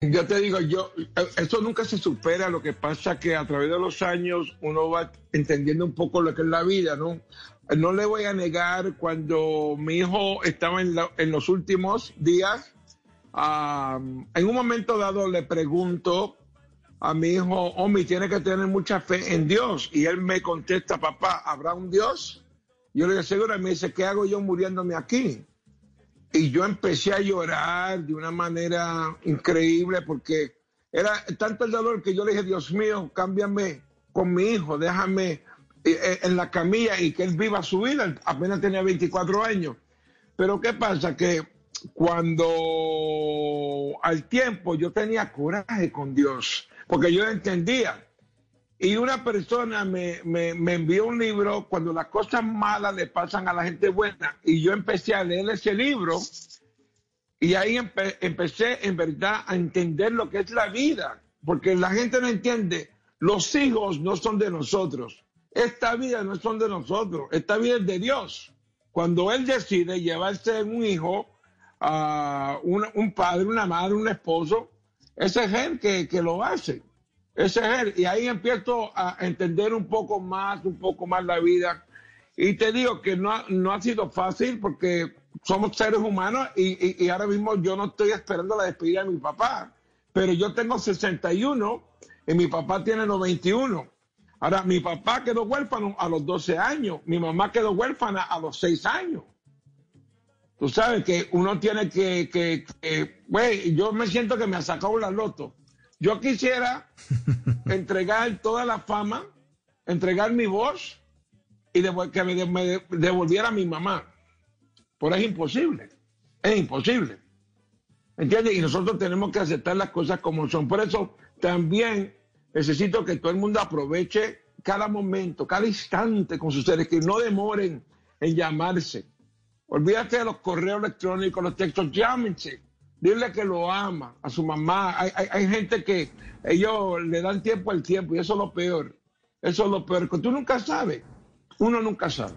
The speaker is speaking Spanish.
Yo te digo, yo, esto nunca se supera, lo que pasa que a través de los años uno va entendiendo un poco lo que es la vida, ¿no? No le voy a negar cuando mi hijo estaba en, en los últimos días, en un momento dado le pregunto a mi hijo, Omi, tiene que tener mucha fe en Dios. Y él me contesta, papá, ¿habrá un Dios? Yo le digo, seguro, me dice, ¿qué hago yo muriéndome aquí? Y yo empecé a llorar de una manera increíble porque era tanto el dolor que yo le dije, Dios mío, cámbiame con mi hijo, déjame eh, eh, en la camilla y que él viva su vida. Apenas tenía 24 años. Pero ¿qué pasa? Que cuando al tiempo yo tenía coraje con Dios, porque yo entendía. Y una persona me, envió un libro cuando las cosas malas le pasan a la gente buena. Y yo empecé a leer ese libro y ahí empecé en verdad a entender lo que es la vida. Porque la gente no entiende, los hijos no son de nosotros. Esta vida no son de nosotros, esta vida es de Dios. Cuando Él decide llevarse un hijo, a un, padre, una madre, un esposo, ese es él que lo hace. Ese es él. Y ahí empiezo a entender un poco más, un poco más la vida. Y te digo que no, no ha sido fácil porque somos seres humanos y, y, ahora mismo yo no estoy esperando la despedida de mi papá. Pero yo tengo 61 y mi papá tiene 91. Ahora, mi papá quedó huérfano a los 12 años, mi mamá quedó huérfana a los 6 años. Tú sabes que uno tiene que, que, güey, yo me siento que me ha sacado la loto. Yo quisiera entregar toda la fama, entregar mi voz y que me, devolviera a mi mamá. Pero es imposible, es imposible. ¿Entiendes? Y nosotros tenemos que aceptar las cosas como son. Por eso también necesito que todo el mundo aproveche cada momento, cada instante con sus seres, que no demoren en llamarse Olvídate de los correos electrónicos, los textos, llámense. Dile que lo ama a su mamá. Hay, gente que ellos le dan tiempo al tiempo y eso es lo peor. Eso es lo peor. Tú nunca sabes. Uno nunca sabe.